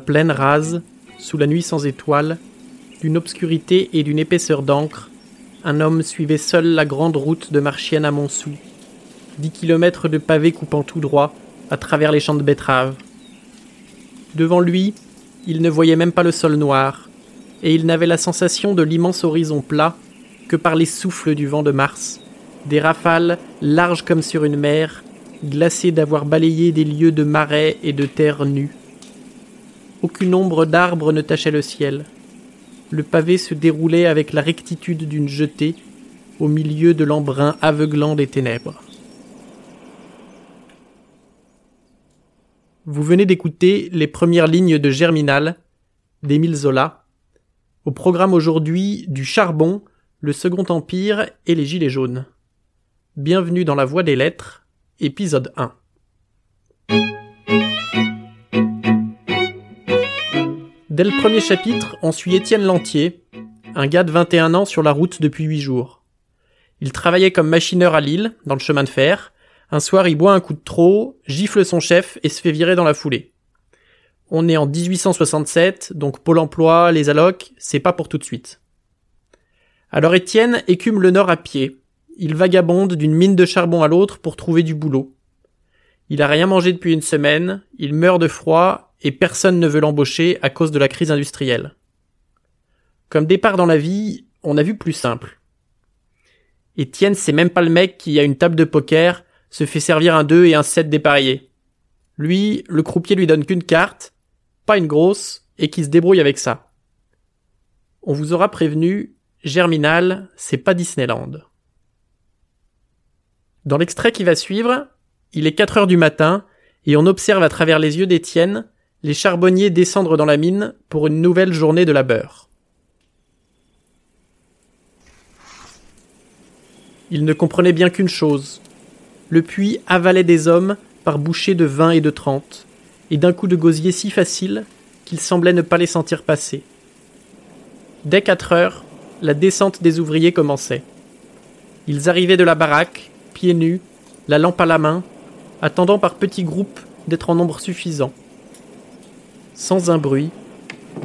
la plaine rase, sous la nuit sans étoiles, d'une obscurité et d'une épaisseur d'encre, un homme suivait seul la grande route de Marchienne à Montsou. Dix kilomètres de pavés coupant tout droit à travers les champs de betteraves. Devant lui, il ne voyait même pas le sol noir, et il n'avait la sensation de l'immense horizon plat que par les souffles du vent de mars, des rafales larges comme sur une mer, glacées d'avoir balayé des lieux de marais et de terre nue. Aucune ombre d'arbre ne tachait le ciel. Le pavé se déroulait avec la rectitude d'une jetée au milieu de l'embrun aveuglant des ténèbres. Vous venez d'écouter les premières lignes de Germinal d'Émile Zola. Au programme aujourd'hui du charbon, le Second Empire et les Gilets jaunes. Bienvenue dans la Voie des Lettres, épisode 1. Dès le premier chapitre, on suit Étienne Lantier, un gars de 21 ans sur la route depuis 8 jours. Il travaillait comme machineur à Lille, dans le chemin de fer. Un soir, il boit un coup de trop, gifle son chef et se fait virer dans la foulée. On est en 1867, donc Pôle emploi, les allocs, c'est pas pour tout de suite. Alors Étienne écume le nord à pied. Il vagabonde d'une mine de charbon à l'autre pour trouver du boulot. Il a rien mangé depuis une semaine, il meurt de froid et personne ne veut l'embaucher à cause de la crise industrielle. Comme départ dans la vie, on a vu plus simple. Étienne, c'est même pas le mec qui, à une table de poker, se fait servir un 2 et un 7 dépareillés. Lui, le croupier lui donne qu'une carte, pas une grosse, et qui se débrouille avec ça. On vous aura prévenu, Germinal, c'est pas Disneyland. Dans l'extrait qui va suivre, il est 4 heures du matin et on observe à travers les yeux d'Étienne les charbonniers descendre dans la mine pour une nouvelle journée de labeur. Il ne comprenait bien qu'une chose. Le puits avalait des hommes par bouchées de vingt et de trente, et d'un coup de gosier si facile qu'il semblait ne pas les sentir passer. Dès quatre heures, la descente des ouvriers commençait. Ils arrivaient de la baraque, pieds nus, la lampe à la main, attendant par petits groupes d'être en nombre suffisant. Sans un bruit,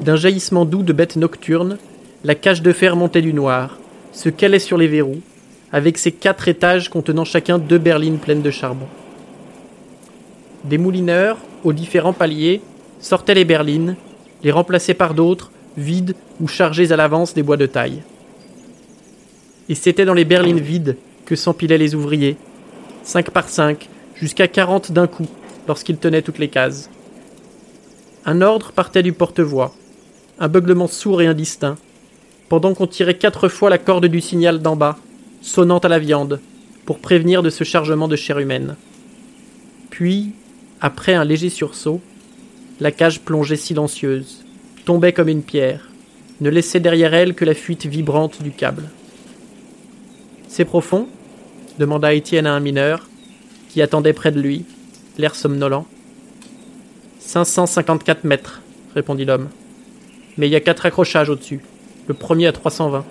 d'un jaillissement doux de bêtes nocturnes, la cage de fer montait du noir, se calait sur les verrous, avec ses quatre étages contenant chacun deux berlines pleines de charbon. Des moulineurs, aux différents paliers, sortaient les berlines, les remplaçaient par d'autres, vides ou chargés à l'avance des bois de taille. Et c'était dans les berlines vides que s'empilaient les ouvriers, cinq par cinq, jusqu'à quarante d'un coup, lorsqu'ils tenaient toutes les cases. Un ordre partait du porte-voix, un beuglement sourd et indistinct, pendant qu'on tirait quatre fois la corde du signal d'en bas, sonnant à la viande, pour prévenir de ce chargement de chair humaine. Puis, après un léger sursaut, la cage plongeait silencieuse, tombait comme une pierre, ne laissait derrière elle que la fuite vibrante du câble. C'est profond? demanda Étienne à un mineur, qui attendait près de lui, l'air somnolent. 554 mètres, répondit l'homme. Mais il y a quatre accrochages au-dessus, le premier à 320.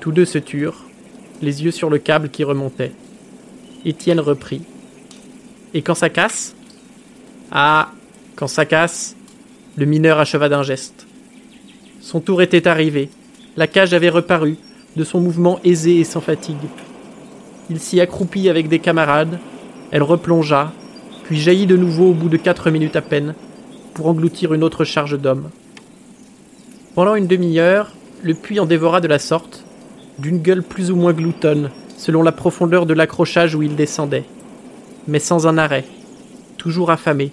Tous deux se turent, les yeux sur le câble qui remontait. Étienne reprit. Et quand ça casse? Ah, quand ça casse, le mineur acheva d'un geste. Son tour était arrivé. La cage avait reparu, de son mouvement aisé et sans fatigue. Il s'y accroupit avec des camarades. Elle replongea, puis jaillit de nouveau au bout de quatre minutes à peine, pour engloutir une autre charge d'hommes. Pendant une demi-heure, le puits en dévora de la sorte, d'une gueule plus ou moins gloutonne, selon la profondeur de l'accrochage où il descendait, mais sans un arrêt, toujours affamé,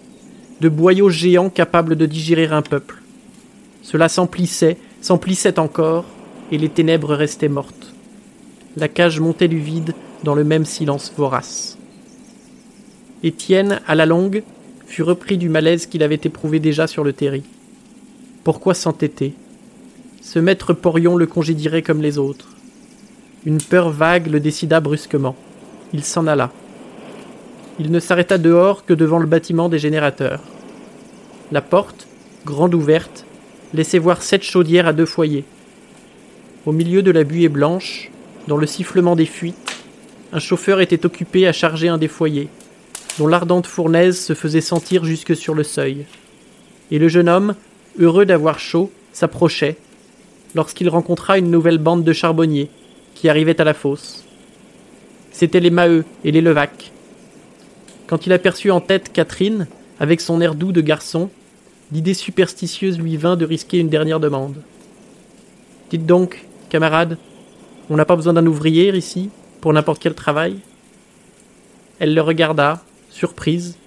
de boyaux géants capables de digérer un peuple. Cela s'emplissait, s'emplissait encore, et les ténèbres restaient mortes. La cage montait du vide dans le même silence vorace. Étienne, à la longue, fut repris du malaise qu'il avait éprouvé déjà sur le terri. Pourquoi s'entêter? Ce maître porion le congédierait comme les autres. Une peur vague le décida brusquement. Il s'en alla. Il ne s'arrêta dehors que devant le bâtiment des générateurs. La porte, grande ouverte, laissait voir sept chaudières à deux foyers. Au milieu de la buée blanche, dans le sifflement des fuites, un chauffeur était occupé à charger un des foyers, dont l'ardente fournaise se faisait sentir jusque sur le seuil. et le jeune homme, heureux d'avoir chaud, s'approchait, lorsqu'il rencontra une nouvelle bande de charbonniers qui arrivaient à la fosse. C'étaient les Maheu et les Levaque. Quand il aperçut en tête Catherine, avec son air doux de garçon, l'idée superstitieuse lui vint de risquer une dernière demande. Dites donc, camarade, on n'a pas besoin d'un ouvrier ici, pour n'importe quel travail? Elle le regarda, surprise,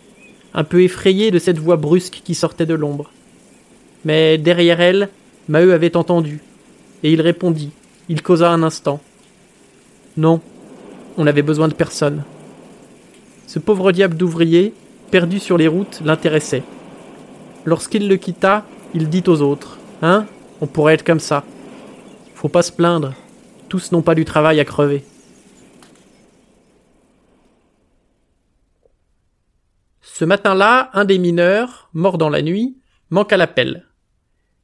un peu effrayée de cette voix brusque qui sortait de l'ombre. Mais derrière elle, Maheu avait entendu, et il répondit, il causa un instant. Non, on n'avait besoin de personne. Ce pauvre diable d'ouvrier, perdu sur les routes, l'intéressait. Lorsqu'il le quitta, il dit aux autres Hein On pourrait être comme ça. Faut pas se plaindre. Tous n'ont pas du travail à crever. Ce matin-là, un des mineurs, mort dans la nuit, manque à l'appel.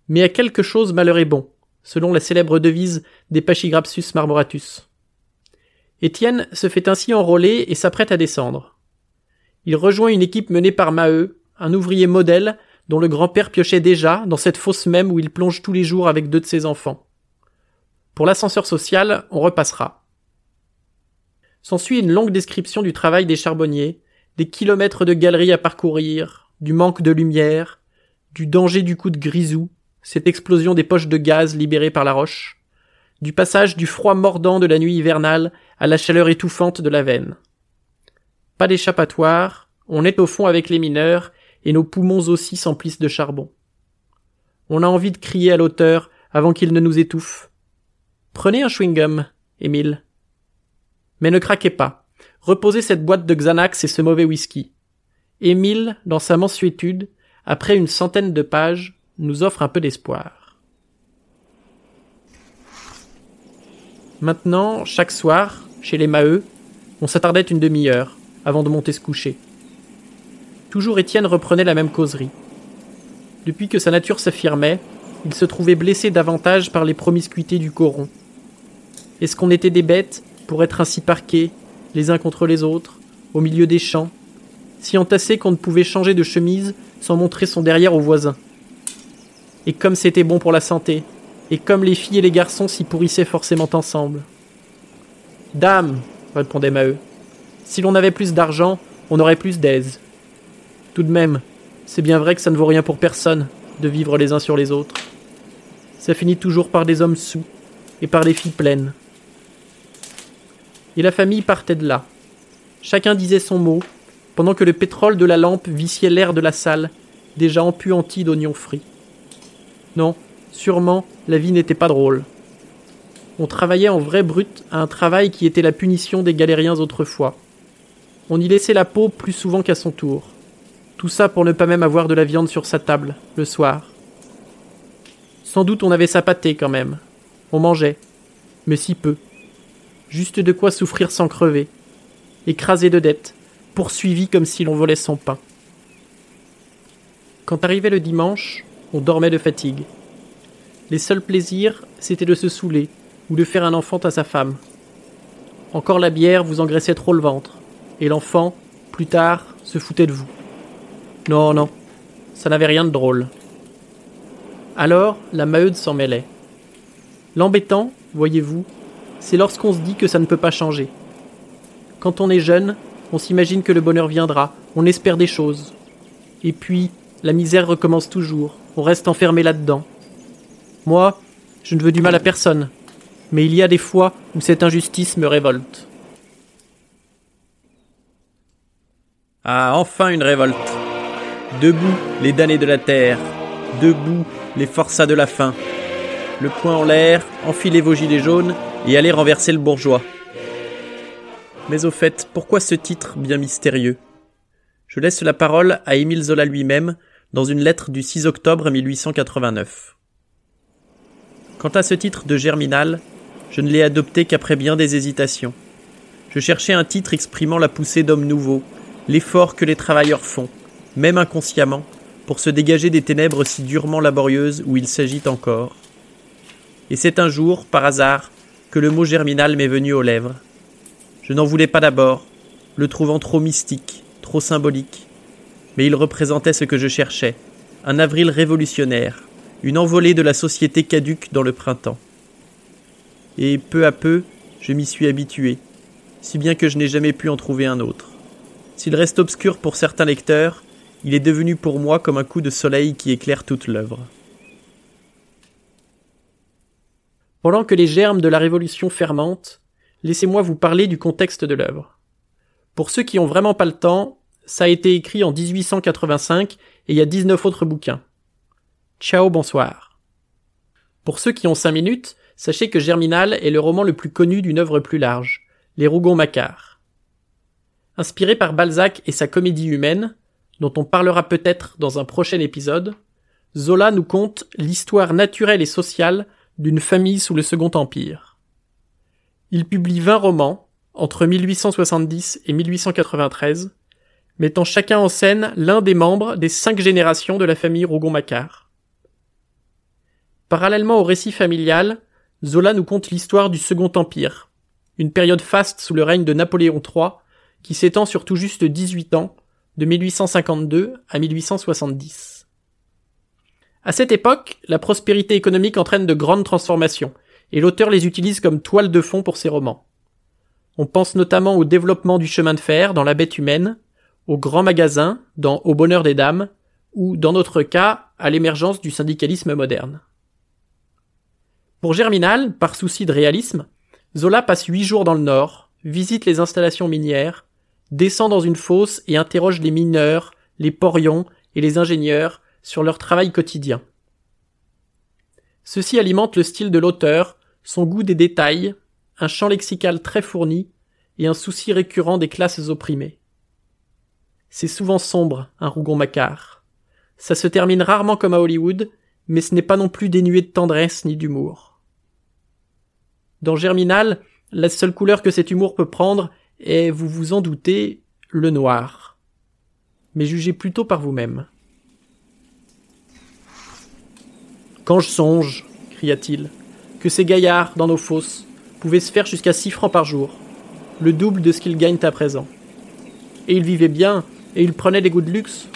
Mais à quelque chose malheur est bon, selon la célèbre devise des Pachygrapsus marmoratus. Étienne se fait ainsi enrôler et s'apprête à descendre. Il rejoint une équipe menée par Maheu, un ouvrier modèle dont le grand-père piochait déjà dans cette fosse même où il plonge tous les jours avec deux de ses enfants. Pour l'ascenseur social, on repassera. S'ensuit une longue description du travail des charbonniers, des kilomètres de galeries à parcourir, du manque de lumière, du danger du coup de grisou, cette explosion des poches de gaz libérées par la roche, du passage du froid mordant de la nuit hivernale à la chaleur étouffante de la veine. Pas d'échappatoire, on est au fond avec les mineurs, et nos poumons aussi s'emplissent de charbon. On a envie de crier à l'auteur avant qu'il ne nous étouffe. Prenez un chewing-gum, Émile. Mais ne craquez pas. Reposez cette boîte de Xanax et ce mauvais whisky. Émile, dans sa mansuétude, après une centaine de pages, nous offre un peu d'espoir. Maintenant, chaque soir, chez les Maheu, on s'attardait une demi-heure avant de monter se coucher. Toujours Étienne reprenait la même causerie. Depuis que sa nature s'affirmait, il se trouvait blessé davantage par les promiscuités du coron. Est-ce qu'on était des bêtes pour être ainsi parqués, les uns contre les autres, au milieu des champs, si entassés qu'on ne pouvait changer de chemise sans montrer son derrière aux voisins Et comme c'était bon pour la santé, et comme les filles et les garçons s'y pourrissaient forcément ensemble. Dame, répondait Maheu, si l'on avait plus d'argent, on aurait plus d'aise. Tout de même, c'est bien vrai que ça ne vaut rien pour personne de vivre les uns sur les autres. Ça finit toujours par des hommes sous et par des filles pleines. Et la famille partait de là. Chacun disait son mot, pendant que le pétrole de la lampe viciait l'air de la salle, déjà empuanti d'oignons frits. Non, sûrement, la vie n'était pas drôle. On travaillait en vrai brut à un travail qui était la punition des galériens autrefois. On y laissait la peau plus souvent qu'à son tour. Tout ça pour ne pas même avoir de la viande sur sa table, le soir. Sans doute on avait sa pâtée quand même. On mangeait. Mais si peu. Juste de quoi souffrir sans crever. Écrasé de dettes, poursuivi comme si l'on volait son pain. Quand arrivait le dimanche, on dormait de fatigue. Les seuls plaisirs, c'était de se saouler, ou de faire un enfant à sa femme. Encore la bière vous engraissait trop le ventre, et l'enfant, plus tard, se foutait de vous. Non, non, ça n'avait rien de drôle. Alors, la Maheude s'en mêlait. L'embêtant, voyez-vous, c'est lorsqu'on se dit que ça ne peut pas changer. Quand on est jeune, on s'imagine que le bonheur viendra, on espère des choses. Et puis, la misère recommence toujours, on reste enfermé là-dedans. Moi, je ne veux du mal à personne, mais il y a des fois où cette injustice me révolte. Ah, enfin une révolte. Debout, les damnés de la terre. Debout, les forçats de la faim. Le poing en l'air, enfilez vos gilets jaunes et allez renverser le bourgeois. Mais au fait, pourquoi ce titre bien mystérieux? Je laisse la parole à Émile Zola lui-même dans une lettre du 6 octobre 1889. Quant à ce titre de Germinal, je ne l'ai adopté qu'après bien des hésitations. Je cherchais un titre exprimant la poussée d'hommes nouveaux, l'effort que les travailleurs font, même inconsciemment, pour se dégager des ténèbres si durement laborieuses où il s'agit encore. Et c'est un jour, par hasard, que le mot germinal m'est venu aux lèvres. Je n'en voulais pas d'abord, le trouvant trop mystique, trop symbolique, mais il représentait ce que je cherchais, un avril révolutionnaire, une envolée de la société caduque dans le printemps. Et peu à peu, je m'y suis habitué, si bien que je n'ai jamais pu en trouver un autre. S'il reste obscur pour certains lecteurs, il est devenu pour moi comme un coup de soleil qui éclaire toute l'œuvre. Pendant que les germes de la révolution fermentent, laissez-moi vous parler du contexte de l'œuvre. Pour ceux qui ont vraiment pas le temps, ça a été écrit en 1885 et il y a 19 autres bouquins. Ciao, bonsoir. Pour ceux qui ont 5 minutes, sachez que Germinal est le roman le plus connu d'une œuvre plus large, Les Rougon-Macquart. Inspiré par Balzac et sa comédie humaine, dont on parlera peut-être dans un prochain épisode, Zola nous conte l'histoire naturelle et sociale d'une famille sous le Second Empire. Il publie 20 romans, entre 1870 et 1893, mettant chacun en scène l'un des membres des cinq générations de la famille Rougon-Macquart. Parallèlement au récit familial, Zola nous conte l'histoire du Second Empire, une période faste sous le règne de Napoléon III, qui s'étend sur tout juste 18 ans, de 1852 à 1870. À cette époque, la prospérité économique entraîne de grandes transformations, et l'auteur les utilise comme toile de fond pour ses romans. On pense notamment au développement du chemin de fer dans La bête humaine, au grand magasin dans Au bonheur des dames, ou, dans notre cas, à l'émergence du syndicalisme moderne. Pour Germinal, par souci de réalisme, Zola passe huit jours dans le nord, visite les installations minières, descend dans une fosse et interroge les mineurs, les porions et les ingénieurs sur leur travail quotidien. Ceci alimente le style de l'auteur, son goût des détails, un champ lexical très fourni et un souci récurrent des classes opprimées. C'est souvent sombre, un Rougon-Macquart. Ça se termine rarement comme à Hollywood, mais ce n'est pas non plus dénué de tendresse ni d'humour. Dans Germinal, la seule couleur que cet humour peut prendre est, vous vous en doutez, le noir. Mais jugez plutôt par vous-même. Quand je songe, cria-t-il, que ces gaillards, dans nos fosses, pouvaient se faire jusqu'à six francs par jour, le double de ce qu'ils gagnent à présent. Et ils vivaient bien, et ils prenaient des goûts de luxe.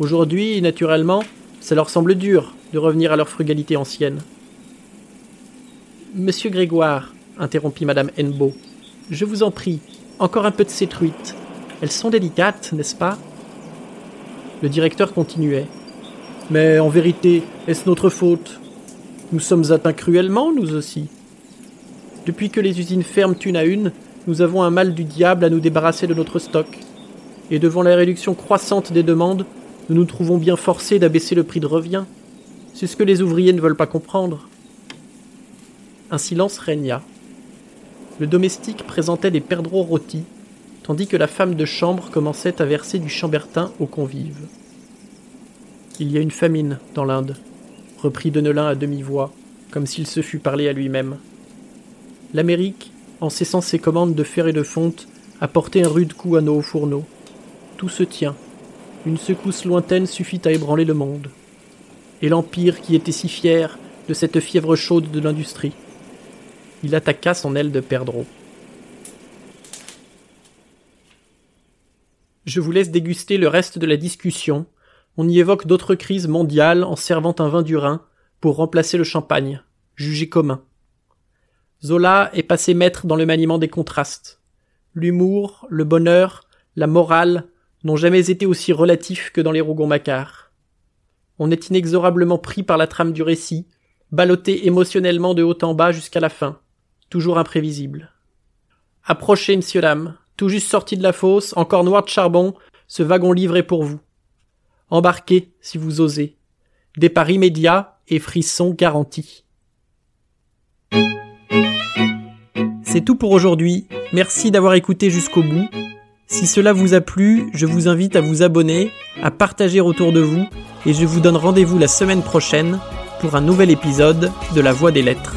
Aujourd'hui, naturellement, ça leur semble dur de revenir à leur frugalité ancienne. Monsieur Grégoire, interrompit madame Hennebeau, je vous en prie, encore un peu de ces truites. Elles sont délicates, n'est-ce pas? Le directeur continuait. Mais en vérité, est-ce notre faute? Nous sommes atteints cruellement, nous aussi. Depuis que les usines ferment une à une, nous avons un mal du diable à nous débarrasser de notre stock. Et devant la réduction croissante des demandes, nous nous trouvons bien forcés d'abaisser le prix de revient. C'est ce que les ouvriers ne veulent pas comprendre. Un silence régna. Le domestique présentait des perdreaux rôtis, tandis que la femme de chambre commençait à verser du chambertin aux convives. Il y a une famine dans l'Inde, reprit Denelin à demi-voix, comme s'il se fût parlé à lui-même. L'Amérique, en cessant ses commandes de fer et de fonte, a porté un rude coup à nos fourneaux. Tout se tient. Une secousse lointaine suffit à ébranler le monde. Et l'Empire qui était si fier de cette fièvre chaude de l'industrie. Il attaqua son aile de perdreau. Je vous laisse déguster le reste de la discussion. On y évoque d'autres crises mondiales en servant un vin du Rhin pour remplacer le champagne, jugé commun. Zola est passé maître dans le maniement des contrastes. L'humour, le bonheur, la morale n'ont jamais été aussi relatifs que dans les Rougon-Macquart. On est inexorablement pris par la trame du récit, ballotté émotionnellement de haut en bas jusqu'à la fin, toujours imprévisible. Approchez, monsieur dame, tout juste sorti de la fosse, encore noir de charbon, ce wagon livré pour vous. Embarquez, si vous osez. Départ immédiat et frisson garanti. C'est tout pour aujourd'hui. Merci d'avoir écouté jusqu'au bout. Si cela vous a plu, je vous invite à vous abonner, à partager autour de vous, et je vous donne rendez-vous la semaine prochaine pour un nouvel épisode de La Voix des Lettres.